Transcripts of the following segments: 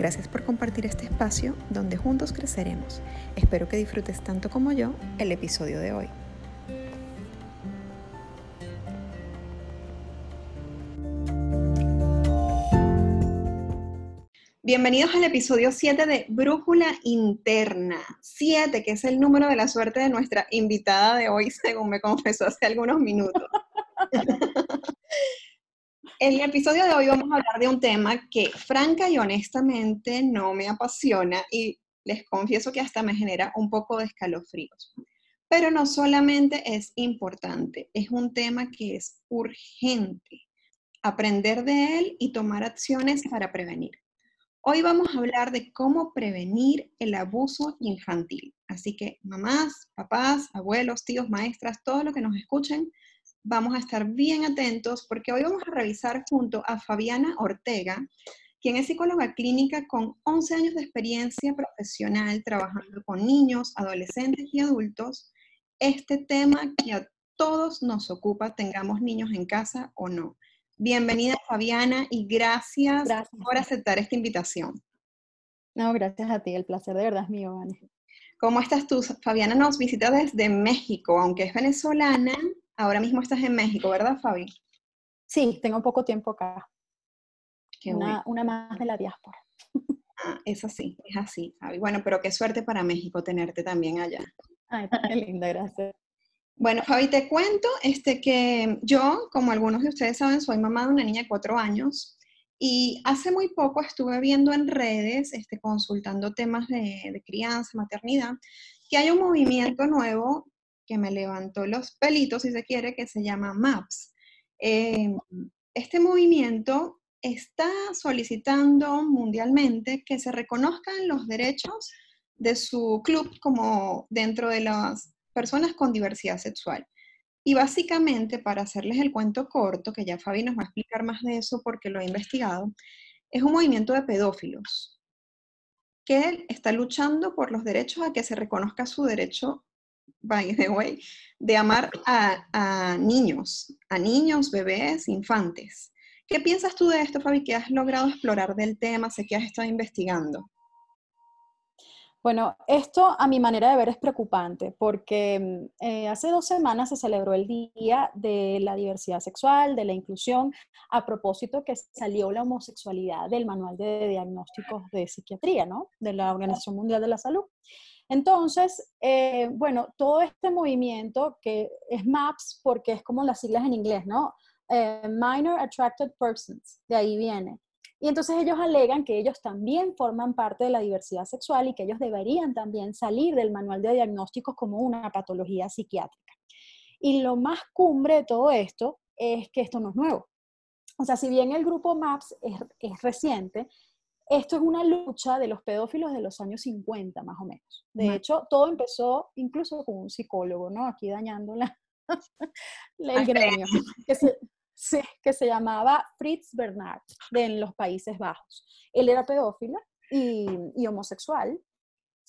Gracias por compartir este espacio donde juntos creceremos. Espero que disfrutes tanto como yo el episodio de hoy. Bienvenidos al episodio 7 de Brújula Interna. 7, que es el número de la suerte de nuestra invitada de hoy, según me confesó hace algunos minutos. En el episodio de hoy vamos a hablar de un tema que franca y honestamente no me apasiona y les confieso que hasta me genera un poco de escalofríos. Pero no solamente es importante, es un tema que es urgente. Aprender de él y tomar acciones para prevenir. Hoy vamos a hablar de cómo prevenir el abuso infantil. Así que mamás, papás, abuelos, tíos, maestras, todo lo que nos escuchen, vamos a estar bien atentos porque hoy vamos a revisar junto a Fabiana Ortega, quien es psicóloga clínica con 11 años de experiencia profesional trabajando con niños, adolescentes y adultos, este tema que a todos nos ocupa, tengamos niños en casa o no. Bienvenida Fabiana y gracias, por aceptar esta invitación. No, gracias a ti, el placer de verdad es mío, Vane. ¿Cómo estás tú? Fabiana nos visita desde México, aunque es venezolana, Ahora mismo estás en México, ¿verdad, Fabi? Sí, tengo poco tiempo acá. una, una, más de la diáspora. Ah, es así, es así, Fabi. Bueno, pero qué suerte para México tenerte también allá. Ay, qué linda, gracias. Bueno, Fabi, te cuento este, que yo, como algunos de ustedes saben, soy mamá de una niña de cuatro años y hace muy poco estuve viendo en redes, este, consultando temas de, de crianza, maternidad, que hay un movimiento nuevo que me levantó los pelitos, si se quiere, que se llama MAPS. Eh, este movimiento está solicitando mundialmente que se reconozcan los derechos de su club como dentro de las personas con diversidad sexual. Y básicamente, para hacerles el cuento corto, que ya Fabi nos va a explicar más de eso porque lo ha investigado, es un movimiento de pedófilos que está luchando por los derechos a que se reconozca su derecho by the way, de amar a, niños, a niños, bebés, infantes. ¿Qué piensas tú de esto, Fabi, que has logrado explorar del tema? Sé que has estado investigando. Bueno, esto a mi manera de ver es preocupante porque mm, eh, hace dos semanas se celebró el Día de la Diversidad Sexual, de la Inclusión, a propósito que salió la homosexualidad del Manual de Diagnósticos de Psiquiatría, ¿no? De la Organización Mundial de la Salud. Entonces, eh, bueno, todo este movimiento que es MAPS, porque es como las siglas en inglés, ¿no? Eh, minor Attracted Persons, de ahí viene. Y entonces ellos alegan que ellos también forman parte de la diversidad sexual y que ellos deberían también salir del manual de diagnósticos como una patología psiquiátrica. Y lo más cumbre de todo esto es que esto no es nuevo. O sea, si bien el grupo MAPS es, es reciente, esto es una lucha de los pedófilos de los años 50, más o menos. De hecho, todo empezó incluso con un psicólogo, ¿no? Aquí dañando la, el gremio, que se, que se llamaba Fritz Bernard, de en los Países Bajos. Él era pedófilo y, y homosexual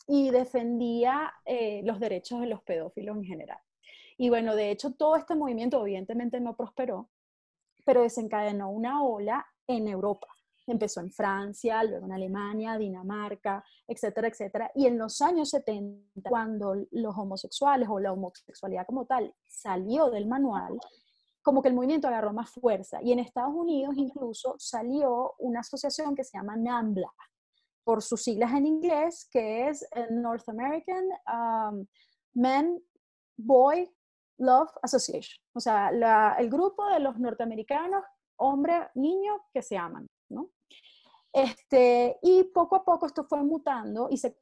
y defendía eh, los derechos de los pedófilos en general. Y bueno, de hecho, todo este movimiento evidentemente no prosperó, pero desencadenó una ola en Europa empezó en Francia, luego en Alemania, Dinamarca, etcétera, etcétera. Y en los años 70, cuando los homosexuales o la homosexualidad como tal salió del manual, como que el movimiento agarró más fuerza. Y en Estados Unidos incluso salió una asociación que se llama NAMBLA, por sus siglas en inglés, que es eh, North American um, Men, Boy, Love Association. O sea, el grupo de los norteamericanos, hombre, niño, que se aman. ¿No? Este, y poco a poco esto fue mutando y se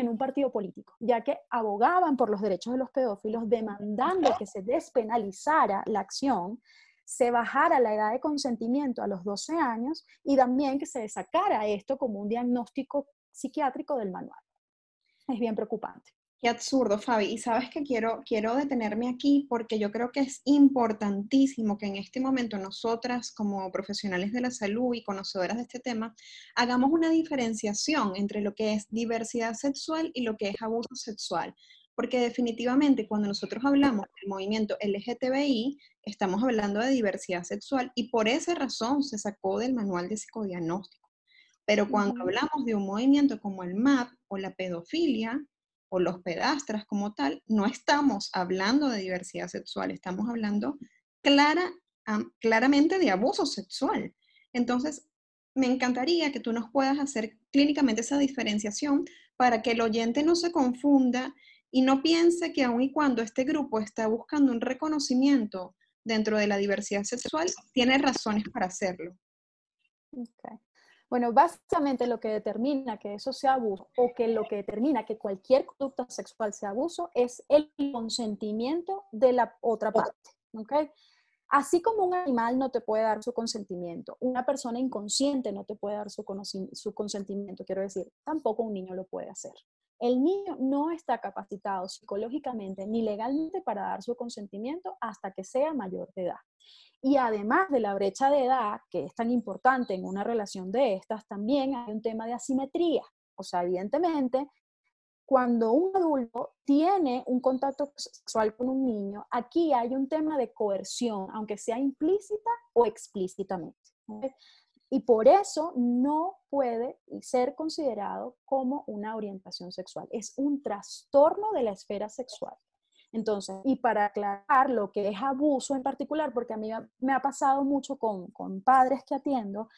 en un partido político, ya que abogaban por los derechos de los pedófilos, demandando que se despenalizara la acción, se bajara la edad de consentimiento a los 12 años y también que se sacara esto como un diagnóstico psiquiátrico del manual. Es bien preocupante. Qué absurdo, Fabi. Y sabes que quiero, quiero detenerme aquí porque yo creo que es importantísimo que en este momento nosotras, como profesionales de la salud y conocedoras de este tema, hagamos una diferenciación entre lo que es diversidad sexual y lo que es abuso sexual. Porque definitivamente cuando nosotros hablamos del movimiento LGTBI, estamos hablando de diversidad sexual y por esa razón se sacó del manual de psicodiagnóstico. Pero cuando hablamos de un movimiento como el MAP o la pedofilia, o los pedastras como tal, no estamos hablando de diversidad sexual, estamos hablando clara, claramente de abuso sexual. Entonces, me encantaría que tú nos puedas hacer clínicamente esa diferenciación para que el oyente no se confunda y no piense que aun y cuando este grupo está buscando un reconocimiento dentro de la diversidad sexual, tiene razones para hacerlo. Bueno, básicamente lo que determina que eso sea abuso o que lo que determina que cualquier conducta sexual sea abuso es el consentimiento de la otra parte. ¿okay? Así como un animal no te puede dar su consentimiento, una persona inconsciente no te puede dar su, su consentimiento, quiero decir, tampoco un niño lo puede hacer. El niño no está capacitado psicológicamente ni legalmente para dar su consentimiento hasta que sea mayor de edad. Y además de la brecha de edad, que es tan importante en una relación de estas, también hay un tema de asimetría. O sea, evidentemente, cuando un adulto tiene un contacto sexual con un niño, aquí hay un tema de coerción, aunque sea implícita o explícitamente. Y por eso no puede ser considerado como una orientación sexual. Es un trastorno de la esfera sexual. Entonces, y para aclarar lo que es abuso en particular, porque a mí me ha pasado mucho con, padres que atiendo,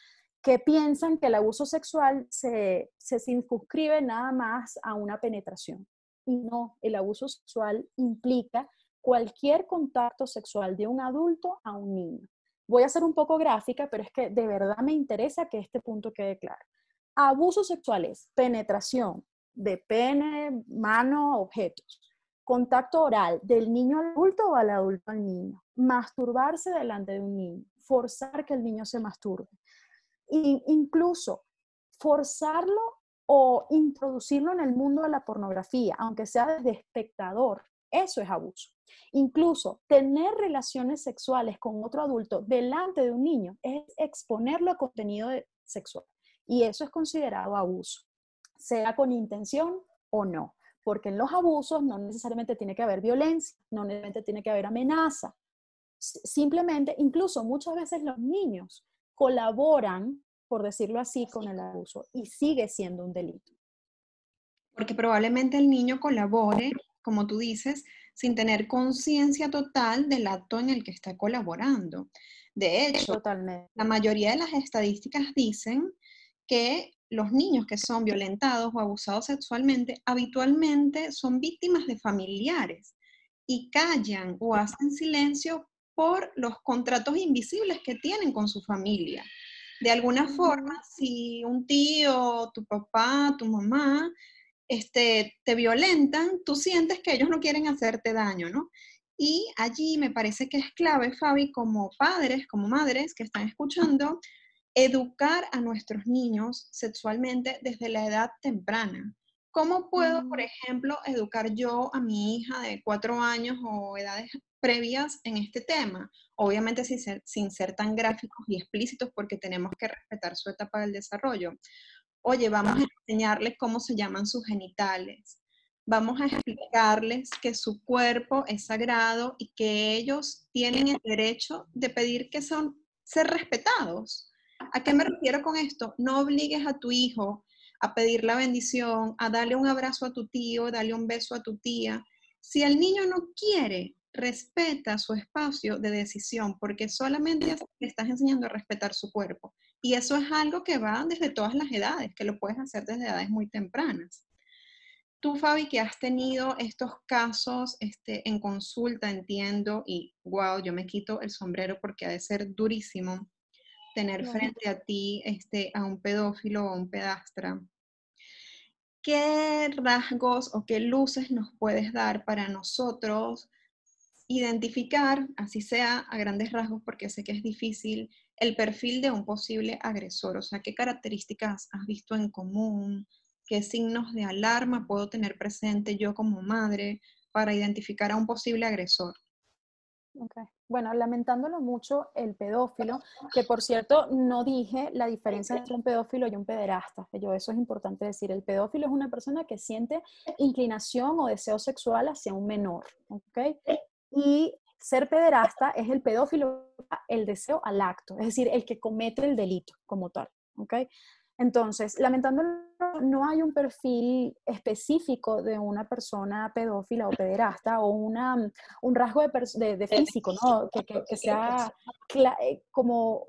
que piensan que el abuso sexual se, se circunscribe nada más a una penetración. Y no, el abuso sexual implica cualquier contacto sexual de un adulto a un niño. Voy a ser un poco gráfica, pero es que de verdad me interesa que este punto quede claro. Abuso sexual es penetración de pene, mano, objetos contacto oral del niño al adulto o al adulto al niño, masturbarse delante de un niño, forzar que el niño se masturbe, incluso forzarlo o introducirlo en el mundo de la pornografía, aunque sea desde espectador, eso es abuso. Incluso tener relaciones sexuales con otro adulto delante de un niño es exponerlo a contenido sexual y eso es considerado abuso, sea con intención o no porque en los abusos no necesariamente tiene que haber violencia, no necesariamente tiene que haber amenaza. Simplemente, incluso muchas veces los niños colaboran, por decirlo así, con el abuso y sigue siendo un delito. Porque probablemente el niño colabore, como tú dices, sin tener conciencia total del acto en el que está colaborando. De hecho, la mayoría de las estadísticas dicen que los niños que son violentados o abusados sexualmente habitualmente son víctimas de familiares y callan o hacen silencio por los contratos invisibles que tienen con su familia. De alguna forma, si un tío, tu papá, tu mamá, este, te violentan, tú sientes que ellos no quieren hacerte daño, ¿no? Y allí me parece que es clave, Fabi, como padres, como madres que están escuchando, educar a nuestros niños sexualmente desde la edad temprana. ¿Cómo puedo, por mm. ejemplo, educar yo a mi hija de cuatro años o edades previas en este tema? Obviamente sin ser, sin ser tan gráficos y explícitos porque tenemos que respetar su etapa del desarrollo. Oye, vamos a enseñarles cómo se llaman sus genitales. Vamos a explicarles que su cuerpo es sagrado y que ellos tienen el derecho de pedir que son ser respetados. ¿A qué me refiero con esto? No obligues a tu hijo a pedir la bendición, a darle un abrazo a tu tío, darle un beso a tu tía. Si el niño no quiere, respeta su espacio de decisión, porque solamente le estás enseñando a respetar su cuerpo. Y eso es algo que va desde todas las edades, que lo puedes hacer desde edades muy tempranas. Tú, Fabi, que has tenido estos casos este, en consulta, entiendo, y wow, yo me quito el sombrero porque ha de ser durísimo tener frente a ti este, a un pedófilo o a un pedastra, ¿qué rasgos o qué luces nos puedes dar para nosotros identificar, así sea a grandes rasgos, porque sé que es difícil, el perfil de un posible agresor? O sea, ¿qué características has visto en común? ¿Qué signos de alarma puedo tener presente yo como madre para identificar a un posible agresor? Bueno, lamentándolo mucho, el pedófilo, que por cierto no dije la diferencia entre un pedófilo y un pederasta, yo eso es importante decir. El pedófilo es una persona que siente inclinación o deseo sexual hacia un menor, ¿ok? Y ser pederasta es el pedófilo, el deseo al acto, es decir, el que comete el delito como tal, ¿ok? Entonces, lamentándolo, no hay un perfil específico de una persona pedófila o pederasta o una, un rasgo de, físico, ¿no? Que, sea eh, como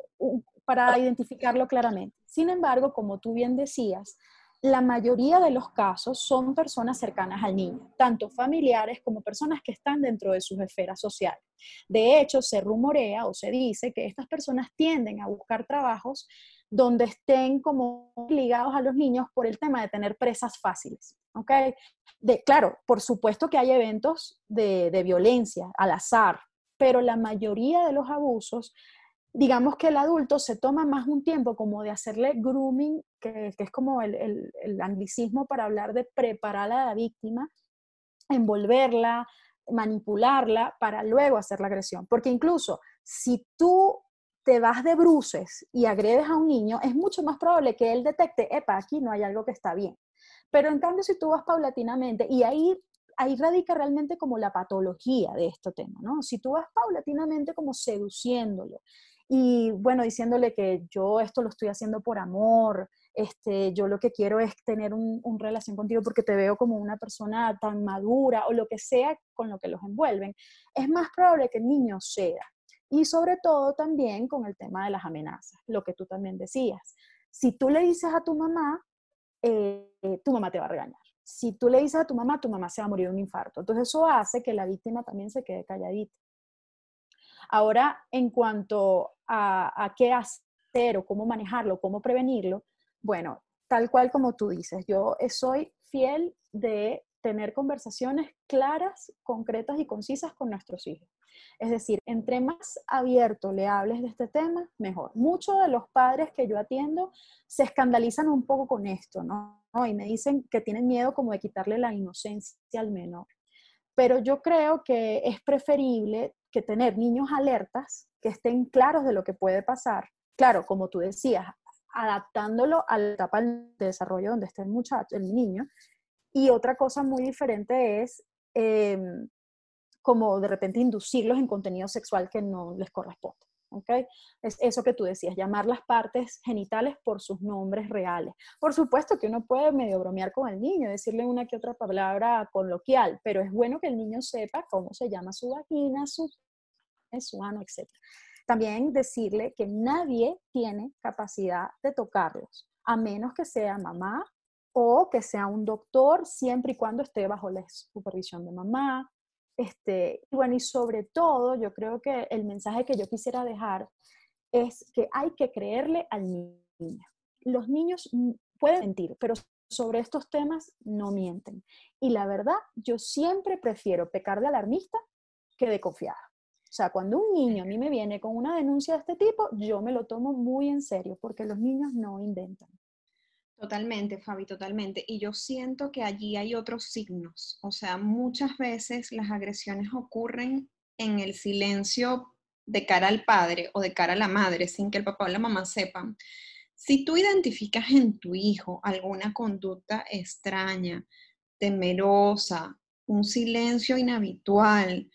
para identificarlo claramente. Sin embargo, como tú bien decías, la mayoría de los casos son personas cercanas al niño, tanto familiares como personas que están dentro de sus esferas sociales. De hecho, se rumorea o se dice que estas personas tienden a buscar trabajos donde estén como ligados a los niños por el tema de tener presas fáciles. ¿ok? Claro, por supuesto que hay eventos de violencia al azar, pero la mayoría de los abusos digamos que el adulto se toma más un tiempo como de hacerle grooming, que, es como el, anglicismo para hablar de preparar a la víctima, envolverla, manipularla para luego hacer la agresión. Porque incluso si tú te vas de bruces y agredes a un niño, es mucho más probable que él detecte, epa, aquí no hay algo que está bien. Pero en cambio, si tú vas paulatinamente, y ahí, ahí radica realmente como la patología de este tema, ¿no? Si tú vas paulatinamente como seduciéndolo, y bueno, diciéndole que yo esto lo estoy haciendo por amor, este, yo lo que quiero es tener una un relación contigo porque te veo como una persona tan madura o lo que sea con lo que los envuelven, es más probable que el niño ceda. Y sobre todo también con el tema de las amenazas, lo que tú también decías. Si tú le dices a tu mamá, eh, tu mamá te va a regañar. Si tú le dices a tu mamá, tu mamá se va a morir de un infarto. Entonces eso hace que la víctima también se quede calladita. Ahora, en cuanto a, qué hacer o cómo manejarlo, cómo prevenirlo, bueno, tal cual como tú dices, yo soy fiel de tener conversaciones claras, concretas y concisas con nuestros hijos. Es decir, entre más abierto le hables de este tema, mejor. Muchos de los padres que yo atiendo se escandalizan un poco con esto, ¿no? Y me dicen que tienen miedo como de quitarle la inocencia al menor. Pero yo creo que es preferible que tener niños alertas, que estén claros de lo que puede pasar. Claro, como tú decías, adaptándolo a la etapa de desarrollo donde está el niño. Y otra cosa muy diferente es em, como de repente inducirlos en contenido sexual que no les corresponde. ¿Okay? Es eso que tú decías, llamar las partes genitales por sus nombres reales. Por supuesto que uno puede medio bromear con el niño, decirle una que otra palabra coloquial, pero es bueno que el niño sepa cómo se llama su vagina, su, su ano, etc. También decirle que nadie tiene capacidad de tocarlos, a menos que sea mamá o que sea un doctor, siempre y cuando esté bajo la supervisión de mamá, este, y bueno, y sobre todo, yo creo que el mensaje que yo quisiera dejar es que hay que creerle al niño. Los niños pueden mentir, pero sobre estos temas no mienten. Y la verdad, yo siempre prefiero pecar de alarmista que de confiada. O sea, cuando un niño a mí me viene con una denuncia de este tipo, yo me lo tomo muy en serio, porque los niños no inventan. Totalmente, Fabi, totalmente. Y yo siento que allí hay otros signos. O sea, muchas veces las agresiones ocurren en el silencio de cara al padre o de cara a la madre, sin que el papá o la mamá sepan. Si tú identificas en tu hijo alguna conducta extraña, temerosa, un silencio inhabitual,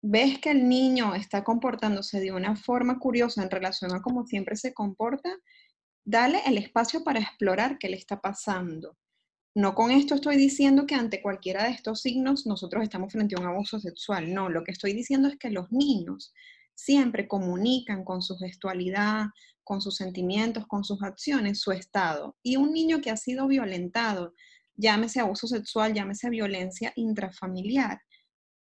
ves que el niño está comportándose de una forma curiosa en relación a cómo siempre se comporta, dale el espacio para explorar qué le está pasando. No con esto estoy diciendo que ante cualquiera de estos signos nosotros estamos frente a un abuso sexual. No, lo que estoy diciendo es que los niños siempre comunican con su gestualidad, con sus sentimientos, con sus acciones, su estado. Y un niño que ha sido violentado, llámese abuso sexual, llámese violencia intrafamiliar,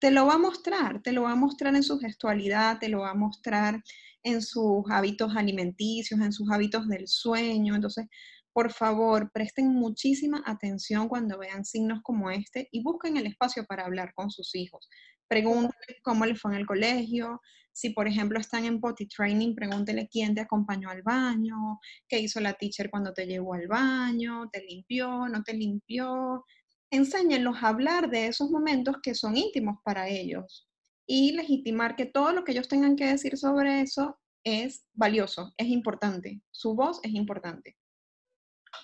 te lo va a mostrar, te lo va a mostrar en su gestualidad, te lo va a mostrar en sus hábitos alimenticios, en sus hábitos del sueño. Entonces, por favor, presten muchísima atención cuando vean signos como este y busquen el espacio para hablar con sus hijos. Pregúntale cómo le fue en el colegio. Si, por ejemplo, están en potty training, pregúntele quién te acompañó al baño, qué hizo la teacher cuando te llevó al baño, te limpió, no te limpió. Enséñenlos a hablar de esos momentos que son íntimos para ellos y legitimar que todo lo que ellos tengan que decir sobre eso es valioso, es importante. Su voz es importante.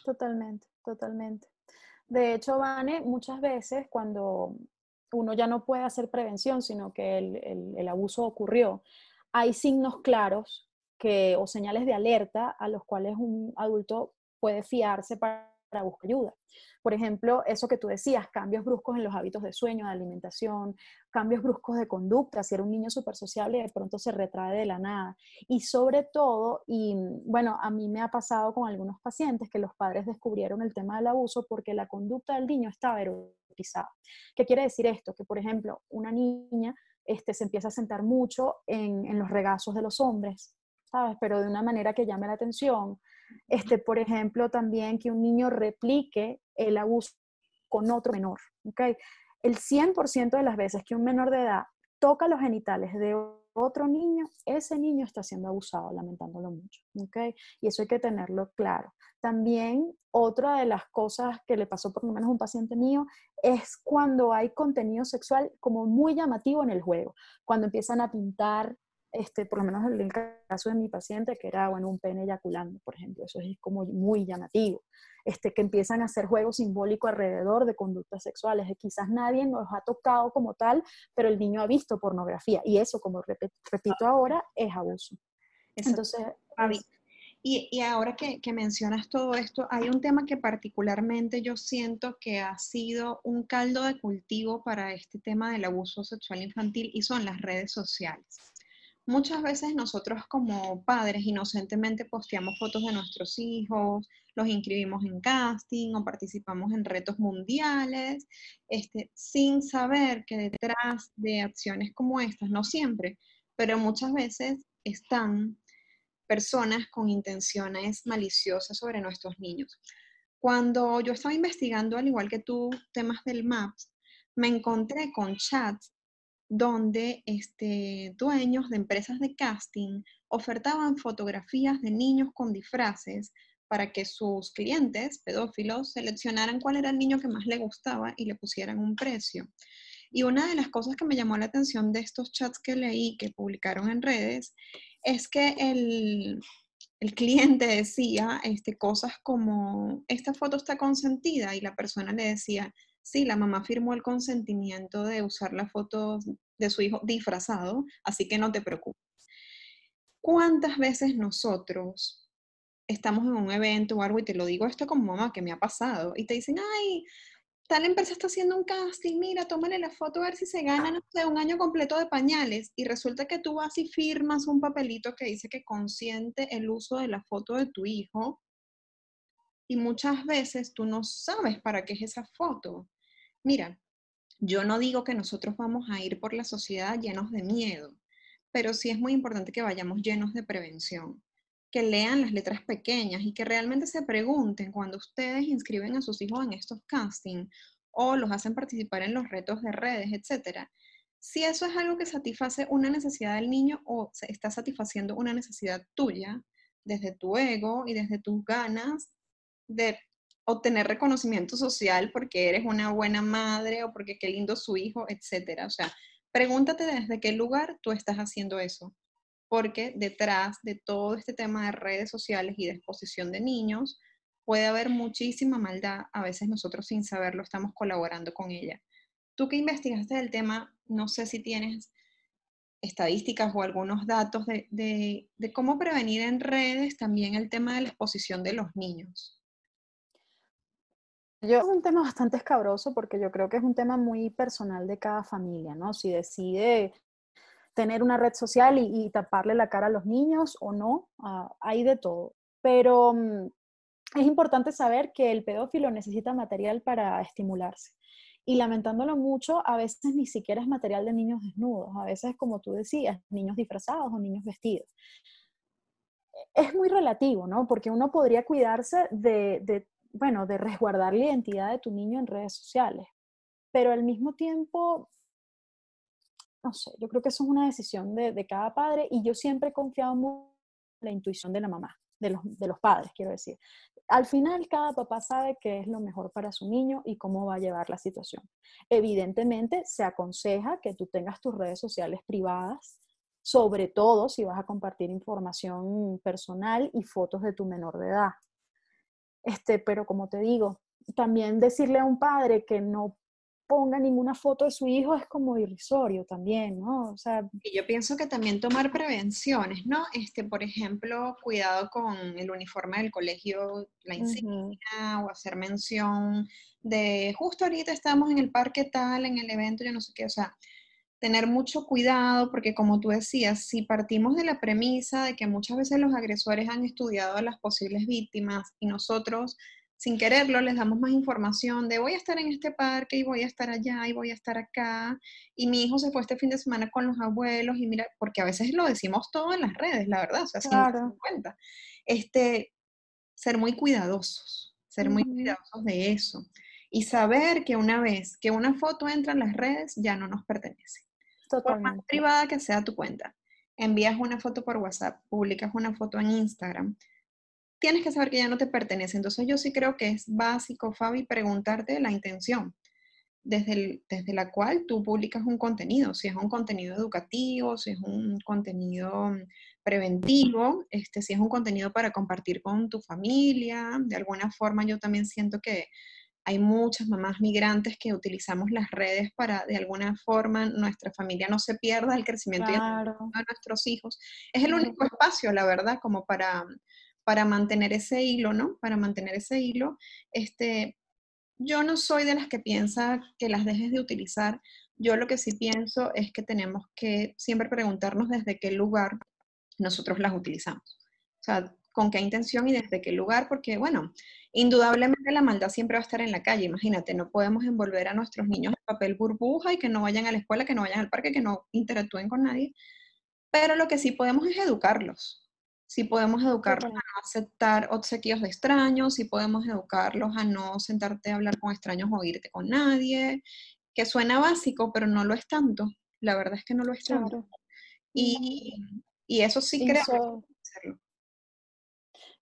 Totalmente, totalmente. De hecho, Vane, muchas veces cuando uno ya no puede hacer prevención, sino que el, abuso ocurrió, hay signos claros que, o señales de alerta a los cuales un adulto puede fiarse para, para buscar ayuda. Por ejemplo, eso que tú decías, cambios bruscos en los hábitos de sueño, de alimentación, cambios bruscos de conducta, si era un niño súper sociable de pronto se retrae de la nada. Y sobre todo, y bueno, a mí me ha pasado con algunos pacientes que los padres descubrieron el tema del abuso porque la conducta del niño estaba erotizada. ¿Qué quiere decir esto? Que, por ejemplo, una niña este, se empieza a sentar mucho en, en los regazos de los hombres, ¿sabes? Pero de una manera que llame la atención este, por ejemplo, también que un niño replique el abuso con otro menor. ¿okay? El 100% de las veces que un menor de edad toca los genitales de otro niño, ese niño está siendo abusado, lamentándolo mucho. Y eso hay que tenerlo claro. También otra de las cosas que le pasó por lo menos a un paciente mío es cuando hay contenido sexual como muy llamativo en el juego, cuando empiezan a pintar este, por lo menos en el caso de mi paciente, que era bueno, un pene eyaculando, por ejemplo, eso es como muy llamativo, este, que empiezan a hacer juegos simbólicos alrededor de conductas sexuales, que quizás nadie nos ha tocado como tal, pero el niño ha visto pornografía, y eso, como repito ahora, es abuso. Entonces, y, y, ahora que, que, mencionas todo esto, hay un tema que particularmente yo siento que ha sido un caldo de cultivo para este tema del abuso sexual infantil y son las redes sociales. Muchas veces nosotros como padres inocentemente posteamos fotos de nuestros hijos, los inscribimos en casting o participamos en retos mundiales, este, sin saber que detrás de acciones como estas, no siempre, pero muchas veces están personas con intenciones maliciosas sobre nuestros niños. Cuando yo estaba investigando, al igual que tú, temas del MAPS, me encontré con chats donde este, dueños de empresas de casting ofertaban fotografías de niños con disfraces para que sus clientes pedófilos seleccionaran cuál era el niño que más le gustaba y le pusieran un precio. Y una de las cosas que me llamó la atención de estos chats que leí, que publicaron en redes, es que el, el cliente decía este, cosas como, esta foto está consentida y la persona le decía, sí, la mamá firmó el consentimiento de usar la foto de su hijo disfrazado, así que no te preocupes. ¿Cuántas veces nosotros estamos en un evento o algo y te lo digo esto como mamá que me ha pasado y te dicen, ay, tal empresa está haciendo un casting, mira, tómale la foto a ver si se gana, no un año completo de pañales y resulta que tú vas y firmas un papelito que dice que consiente el uso de la foto de tu hijo y muchas veces tú no sabes para qué es esa foto. Mira, yo no digo que nosotros vamos a ir por la sociedad llenos de miedo, pero sí es muy importante que vayamos llenos de prevención, que lean las letras pequeñas y que realmente se pregunten cuando ustedes inscriben a sus hijos en estos castings o los hacen participar en los retos de redes, etcétera, si eso es algo que satisface una necesidad del niño o se está satisfaciendo una necesidad tuya desde tu ego y desde tus ganas de obtener reconocimiento social porque eres una buena madre o porque qué lindo su hijo, etcétera. O sea, pregúntate desde qué lugar tú estás haciendo eso, porque detrás de todo este tema de redes sociales y de exposición de niños puede haber muchísima maldad. A veces nosotros sin saberlo estamos colaborando con ella. Tú que investigaste el tema, no sé si tienes estadísticas o algunos datos de, de cómo prevenir en redes también el tema de la exposición de los niños. Yo, es un tema bastante escabroso porque yo creo que es un tema muy personal de cada familia, ¿no? Si decide tener una red social y, taparle la cara a los niños o no, ah, hay de todo. Pero mm, es importante saber que el pedófilo necesita material para estimularse. Y lamentándolo mucho, a veces ni siquiera es material de niños desnudos, a veces, como tú decías, niños disfrazados o niños vestidos. Es muy relativo, ¿no? Porque uno podría cuidarse de, de bueno, de resguardar la identidad de tu niño en redes sociales. Pero al mismo tiempo, no sé, yo creo que eso es una decisión de, cada padre y yo siempre he confiado mucho en la intuición de la mamá, de los, de los padres, quiero decir. Al final, cada papá sabe qué es lo mejor para su niño y cómo va a llevar la situación. Evidentemente, se aconseja que tú tengas tus redes sociales privadas, sobre todo si vas a compartir información personal y fotos de tu menor de edad. Este, pero como te digo, también decirle a un padre que no ponga ninguna foto de su hijo es como irrisorio también, ¿no? O sea, y yo pienso que también tomar prevenciones, ¿no? Este, por ejemplo, cuidado con el uniforme del colegio, la insignia, o hacer mención de justo ahorita estamos en el parque tal, en el evento, yo no sé qué, o sea, tener mucho cuidado porque como tú decías, si partimos de la premisa de que muchas veces los agresores han estudiado a las posibles víctimas y nosotros sin quererlo les damos más información de voy a estar en este parque y voy a estar allá y voy a estar acá y mi hijo se fue este fin de semana con los abuelos y mira, porque a veces lo decimos todo en las redes, la verdad, o sea, sin cuenta. Este, ser muy cuidadosos, ser muy cuidadosos de eso y saber que una vez que una foto entra en las redes ya no nos pertenece. Por más privada que sea tu cuenta, envías una foto por WhatsApp, publicas una foto en Instagram, tienes que saber que ya no te pertenece. Entonces yo sí creo que es básico, Fabi, preguntarte la intención desde, desde la cual tú publicas un contenido, si es un contenido educativo, si es un contenido preventivo, este, si es un contenido para compartir con tu familia, de alguna forma yo también siento que hay muchas mamás migrantes que utilizamos las redes para de alguna forma nuestra familia no se pierda el crecimiento de nuestros hijos. Es el único espacio, la verdad, como para para mantener ese hilo, ¿no? Para mantener ese hilo, este, yo no soy de las que piensa que las dejes de utilizar. Yo lo que sí pienso es que tenemos que siempre preguntarnos desde qué lugar nosotros las utilizamos. O sea, con qué intención y desde qué lugar, porque bueno, indudablemente la maldad siempre va a estar en la calle. Imagínate, no podemos envolver a nuestros niños en papel burbuja y que no vayan a la escuela, que no vayan al parque, que no interactúen con nadie. Pero lo que sí podemos es educarlos si podemos educarlos a no aceptar obsequios de extraños, si podemos educarlos a no sentarte a hablar con extraños o irte con nadie, que suena básico, pero no lo es tanto. La verdad es que no lo es tanto. Y, eso sí creo hacerlo.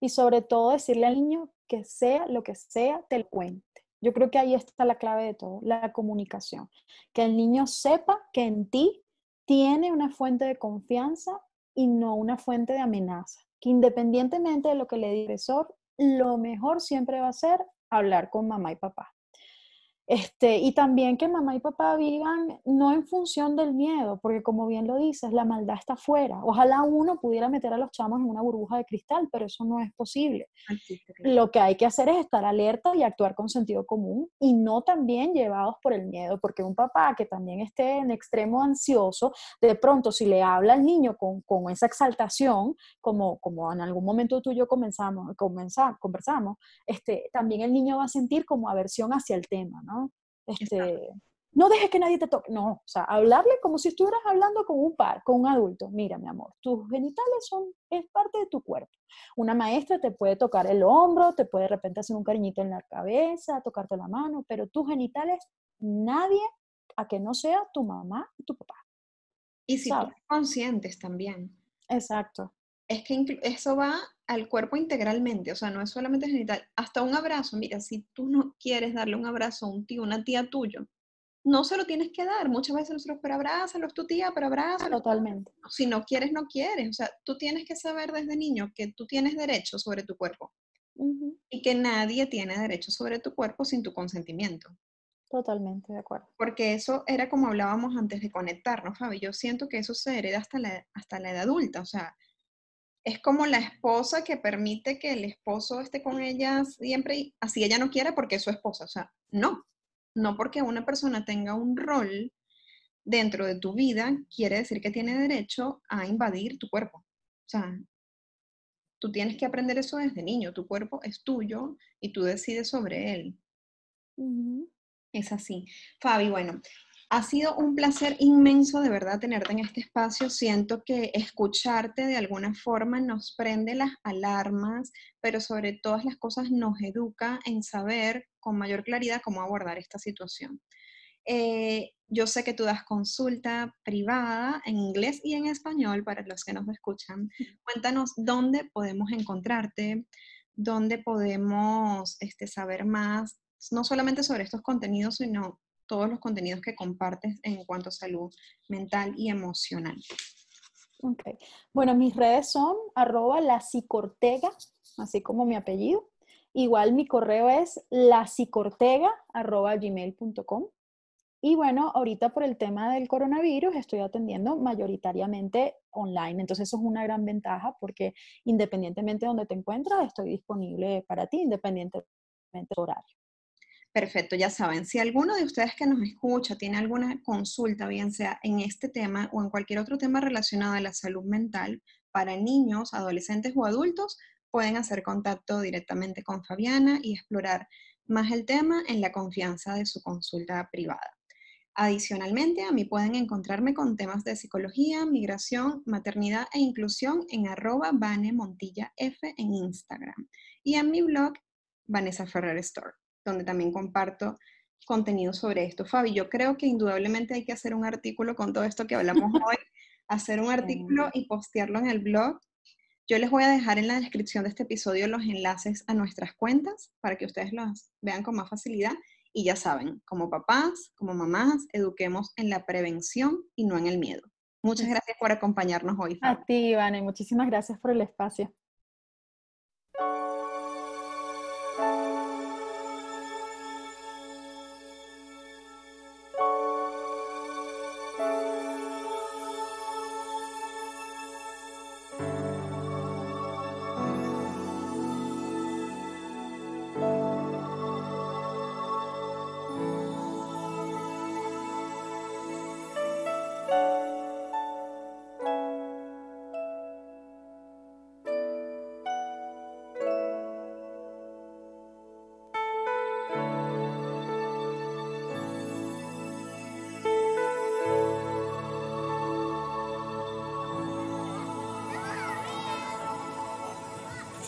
Y sobre todo decirle al niño que sea lo que sea, te lo cuente. Yo creo que ahí está la clave de todo, la comunicación. Que el niño sepa que en ti tiene una fuente de confianza y no una fuente de amenaza. Que independientemente de lo que le diga el agresor, lo mejor siempre va a ser hablar con mamá y papá. Este, y también que mamá y papá vivan no en función del miedo, porque como bien lo dices, la maldad está afuera. Ojalá uno pudiera meter a los chamos en una burbuja de cristal, pero eso no es posible. Lo que hay que hacer es estar alerta y actuar con sentido común y no también llevados por el miedo, porque un papá que también esté en extremo ansioso, de pronto si le habla al niño con, con esa exaltación, como, como en algún momento tú y yo comenzamos, comenzamos, conversamos, este, también el niño va a sentir como aversión hacia el tema, ¿no? Este, no dejes que nadie te toque. No, o sea, hablarle como si estuvieras hablando con un par, con un adulto. Mira, mi amor, tus genitales son, es parte de tu cuerpo. Una maestra te puede tocar el hombro, te puede de repente hacer un cariñito en la cabeza, tocarte la mano, pero tus genitales, nadie a que no sea tu mamá y tu papá. Y si son conscientes también. Exacto. Es que eso va al cuerpo integralmente, o sea, no es solamente genital, hasta un abrazo, mira, si tú no quieres darle un abrazo a un tío, una tía tuyo, no se lo tienes que dar. Muchas veces nosotros, pero abrázalo, es tu tía, pero abrázalo. Totalmente. Si no quieres, no quieres. O sea, tú tienes que saber desde niño que tú tienes derecho sobre tu cuerpo y que nadie tiene derecho sobre tu cuerpo sin tu consentimiento. Totalmente de acuerdo. Porque eso era como hablábamos antes de conectarnos, Fabi. Yo siento que eso se hereda hasta la, hasta la edad adulta. O sea, es como la esposa que permite que el esposo esté con ella siempre y así ella no quiere porque es su esposa. O sea, no, no porque una persona tenga un rol dentro de tu vida quiere decir que tiene derecho a invadir tu cuerpo. O sea, tú tienes que aprender eso desde niño. Tu cuerpo es tuyo y tú decides sobre él. Es así. Fabi, bueno, ha sido un placer inmenso de verdad tenerte en este espacio. Siento que escucharte de alguna forma nos prende las alarmas, pero sobre todas las cosas nos educa en saber con mayor claridad cómo abordar esta situación. Eh, yo sé que tú das consulta privada en inglés y en español para los que nos escuchan. Cuéntanos dónde podemos encontrarte, dónde podemos este, saber más, no solamente sobre estos contenidos, sino todos los contenidos que compartes en cuanto a salud mental y emocional. Ok. Bueno, mis redes son arroba así como mi apellido. Igual mi correo es lacicortega arroba. Y bueno, ahorita por el tema del coronavirus estoy atendiendo mayoritariamente online. Entonces eso es una gran ventaja porque independientemente de donde te encuentras, estoy disponible para ti, independientemente del horario. Perfecto, ya saben, si alguno de ustedes que nos escucha tiene alguna consulta, bien sea en este tema o en cualquier otro tema relacionado a la salud mental para niños, adolescentes o adultos, pueden hacer contacto directamente con Fabiana y explorar más el tema en la confianza de su consulta privada. Adicionalmente, a mí pueden encontrarme con temas de psicología, migración, maternidad e inclusión en arroba Montilla F en Instagram y en mi blog Vanessa Ferrer Store donde también comparto contenido sobre esto. Fabi, yo creo que indudablemente hay que hacer un artículo con todo esto que hablamos hoy, hacer un artículo y postearlo en el blog. Yo les voy a dejar en la descripción de este episodio los enlaces a nuestras cuentas para que ustedes los vean con más facilidad. Y ya saben, como papás, como mamás, eduquemos en la prevención y no en el miedo. Muchas gracias por acompañarnos hoy. Fabi. A ti, Ivana, muchísimas gracias por el espacio.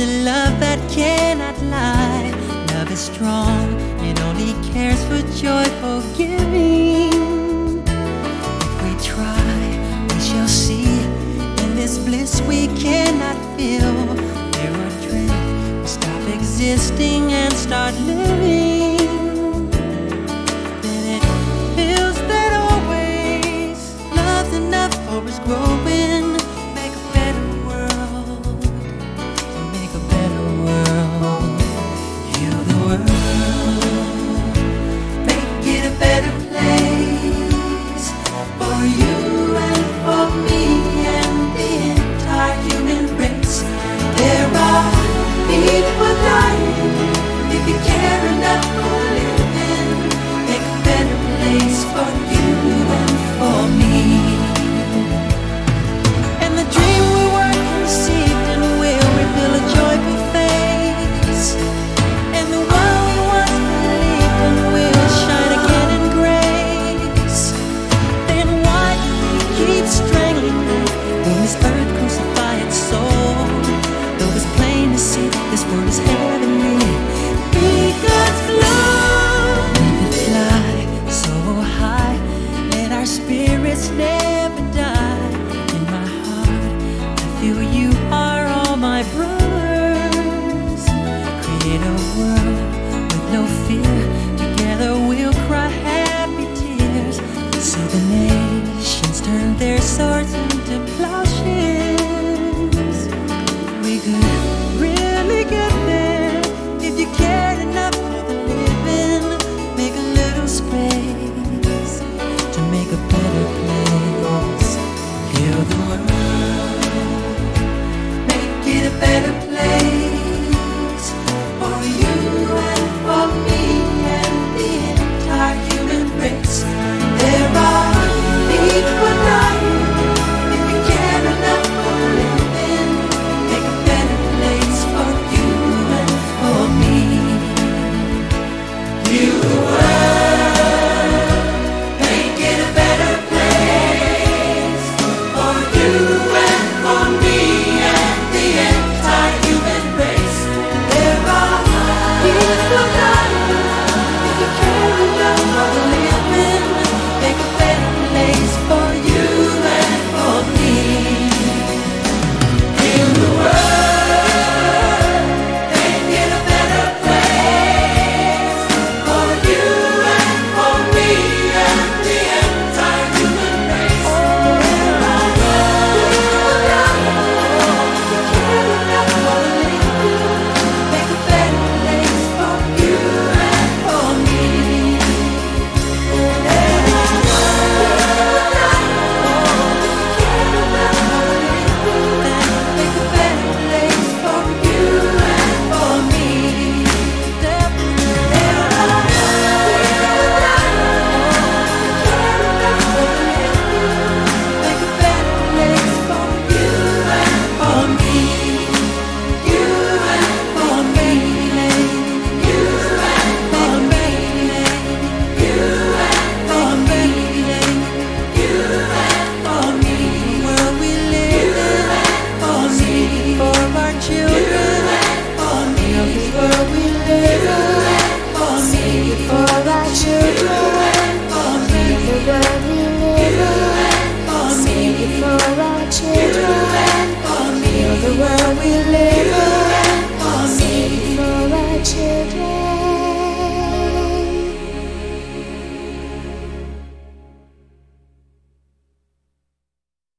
a love that cannot lie. Love is strong.